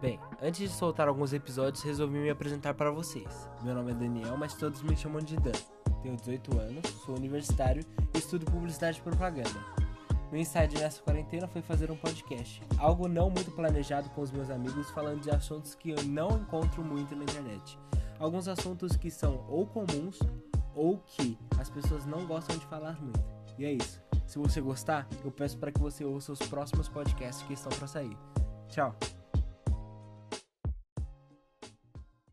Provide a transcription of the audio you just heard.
Bem, antes de soltar alguns episódios, resolvi me apresentar para vocês. Meu nome é Daniel, mas todos me chamam de Dan. Tenho 18 anos, sou universitário e estudo publicidade e propaganda. Meu insight nessa quarentena foi fazer um podcast, algo não muito planejado com os meus amigos, falando de assuntos que eu não encontro muito na internet. Alguns assuntos que são ou comuns ou que as pessoas não gostam de falar muito. E é isso. Se você gostar, eu peço para que você ouça os próximos podcasts que estão para sair. Tchau!